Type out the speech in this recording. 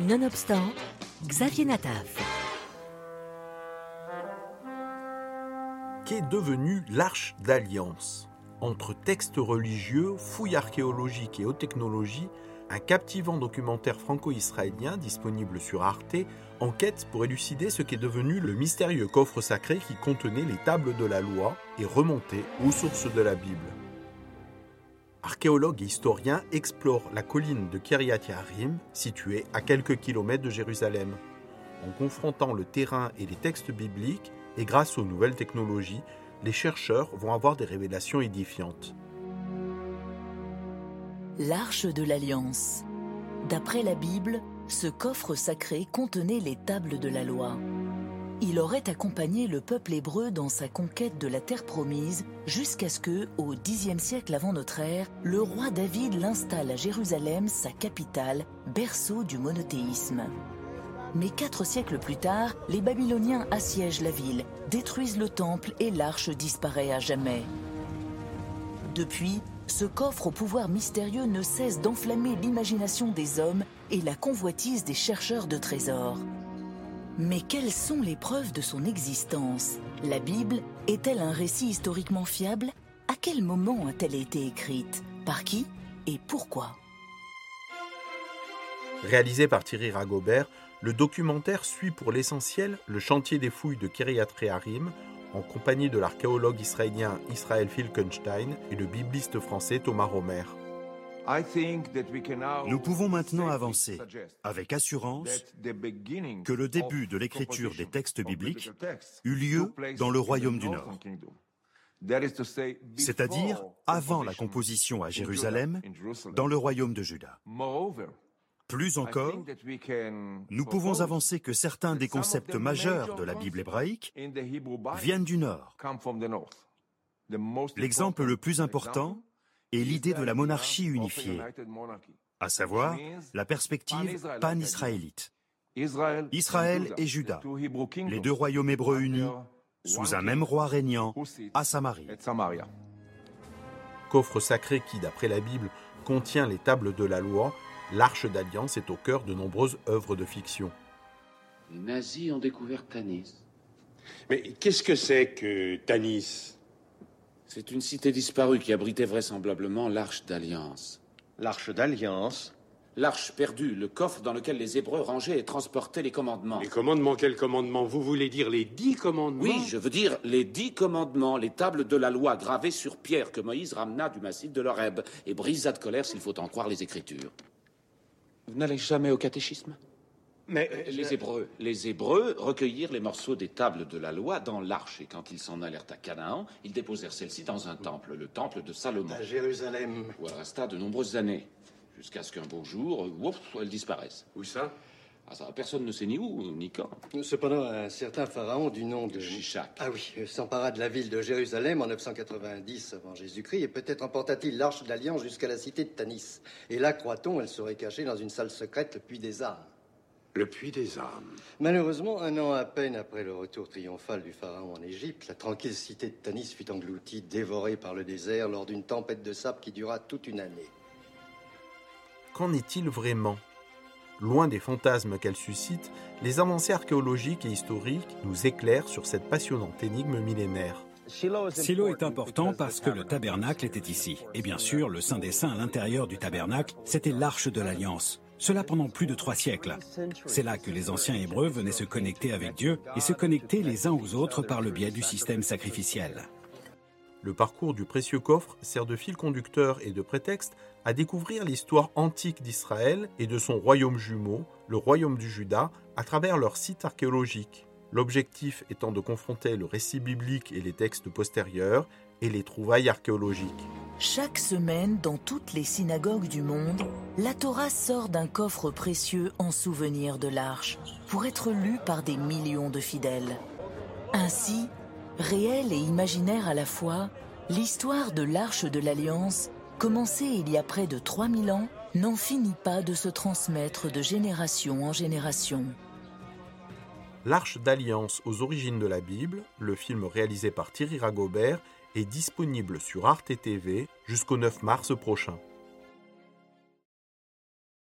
Nonobstant, Xavier Nataf. Qu'est devenue l'Arche d'Alliance? Entre textes religieux, fouilles archéologiques et haute technologie, un captivant documentaire franco-israélien disponible sur Arte enquête pour élucider ce qu'est devenu le mystérieux coffre sacré qui contenait les tables de la loi et remontait aux sources de la Bible. Archéologues et historiens explorent la colline de Kiryat Yarim, située à quelques kilomètres de Jérusalem. En confrontant le terrain et les textes bibliques, et grâce aux nouvelles technologies, les chercheurs vont avoir des révélations édifiantes. L'Arche de l'Alliance. D'après la Bible, ce coffre sacré contenait les tables de la loi. Il aurait accompagné le peuple hébreu dans sa conquête de la terre promise jusqu'à ce que, au Xe siècle avant notre ère, le roi David l'installe à Jérusalem, sa capitale, berceau du monothéisme. Mais quatre siècles plus tard, les Babyloniens assiègent la ville, détruisent le temple et l'arche disparaît à jamais. Depuis, ce coffre au pouvoir mystérieux ne cesse d'enflammer l'imagination des hommes et la convoitise des chercheurs de trésors. Mais quelles sont les preuves de son existence? La Bible est-elle un récit historiquement fiable? À quel moment a-t-elle été écrite? Par qui et pourquoi? Réalisé par Thierry Ragobert, le documentaire suit pour l'essentiel le chantier des fouilles de Kiryat Reharim en compagnie de l'archéologue israélien Israël Filkenstein et le bibliste français Thomas Romer. Nous pouvons maintenant avancer avec assurance que le début de l'écriture des textes bibliques eut lieu dans le royaume du Nord, c'est-à-dire avant la composition à Jérusalem, dans le royaume de Juda. Plus encore, nous pouvons avancer que certains des concepts majeurs de la Bible hébraïque viennent du Nord. L'exemple le plus important est l'idée de la monarchie unifiée, à savoir la perspective pan-israélite. Israël et Juda, les deux royaumes hébreux unis, sous un même roi régnant à Samarie. Coffre sacré qui, d'après la Bible, contient les tables de la loi, l'Arche d'Alliance est au cœur de nombreuses œuvres de fiction. Les nazis ont découvert Tanis. Mais qu'est-ce que c'est que Tanis C'est une cité disparue qui abritait vraisemblablement l'Arche d'Alliance. L'Arche d'Alliance L'arche perdue, le coffre dans lequel les Hébreux rangeaient et transportaient les commandements. Les commandements, quels commandements? Vous voulez dire les dix commandements? Oui, je veux dire les dix commandements, les tables de la loi gravées sur pierre que Moïse ramena du massif de l'Horeb et brisa de colère s'il faut en croire les Écritures. Vous n'allez jamais au catéchisme? Mais euh, Les Hébreux, les Hébreux recueillirent les morceaux des tables de la loi dans l'arche et quand ils s'en allèrent à Canaan, ils déposèrent celles-ci dans un temple, le temple de Salomon. à Jérusalem. Où elle resta de nombreuses années, jusqu'à ce qu'un beau jour, ouf, elle disparaisse. Où ça? Ah, ça, personne ne sait ni où ni quand. Cependant, un certain pharaon du nom de Shishak. Ah oui, euh, s'empara de la ville de Jérusalem en 990 avant Jésus-Christ et peut-être emporta-t-il l'arche de l'Alliance jusqu'à la cité de Tanis. Et là, croit-on, elle serait cachée dans une salle secrète, le puits des âmes. Le puits des âmes. Malheureusement, un an à peine après le retour triomphal du pharaon en Égypte, la tranquille cité de Tanis fut engloutie, dévorée par le désert lors d'une tempête de sable qui dura toute une année. Qu'en est-il vraiment? Loin des fantasmes qu'elle suscite, les avancées archéologiques et historiques nous éclairent sur cette passionnante énigme millénaire. Silo est important parce que le tabernacle était ici. Et bien sûr, le Saint des Saints à l'intérieur du tabernacle, c'était l'arche de l'Alliance. Cela pendant plus de trois siècles. C'est là que les anciens Hébreux venaient se connecter avec Dieu et se connecter les uns aux autres par le biais du système sacrificiel. Le parcours du précieux coffre sert de fil conducteur et de prétexte à découvrir l'histoire antique d'Israël et de son royaume jumeau, le royaume du Juda, à travers leurs sites archéologiques. L'objectif étant de confronter le récit biblique et les textes postérieurs et les trouvailles archéologiques. Chaque semaine, dans toutes les synagogues du monde, la Torah sort d'un coffre précieux en souvenir de l'arche, pour être lu par des millions de fidèles. Ainsi, réelle et imaginaire à la fois, l'histoire de l'arche de l'Alliance, commencée il y a près de 3000 ans, n'en finit pas de se transmettre de génération en génération. L'Arche d'Alliance aux origines de la Bible, le film réalisé par Thierry Ragobert, est disponible sur Arte TV jusqu'au 9 mars prochain.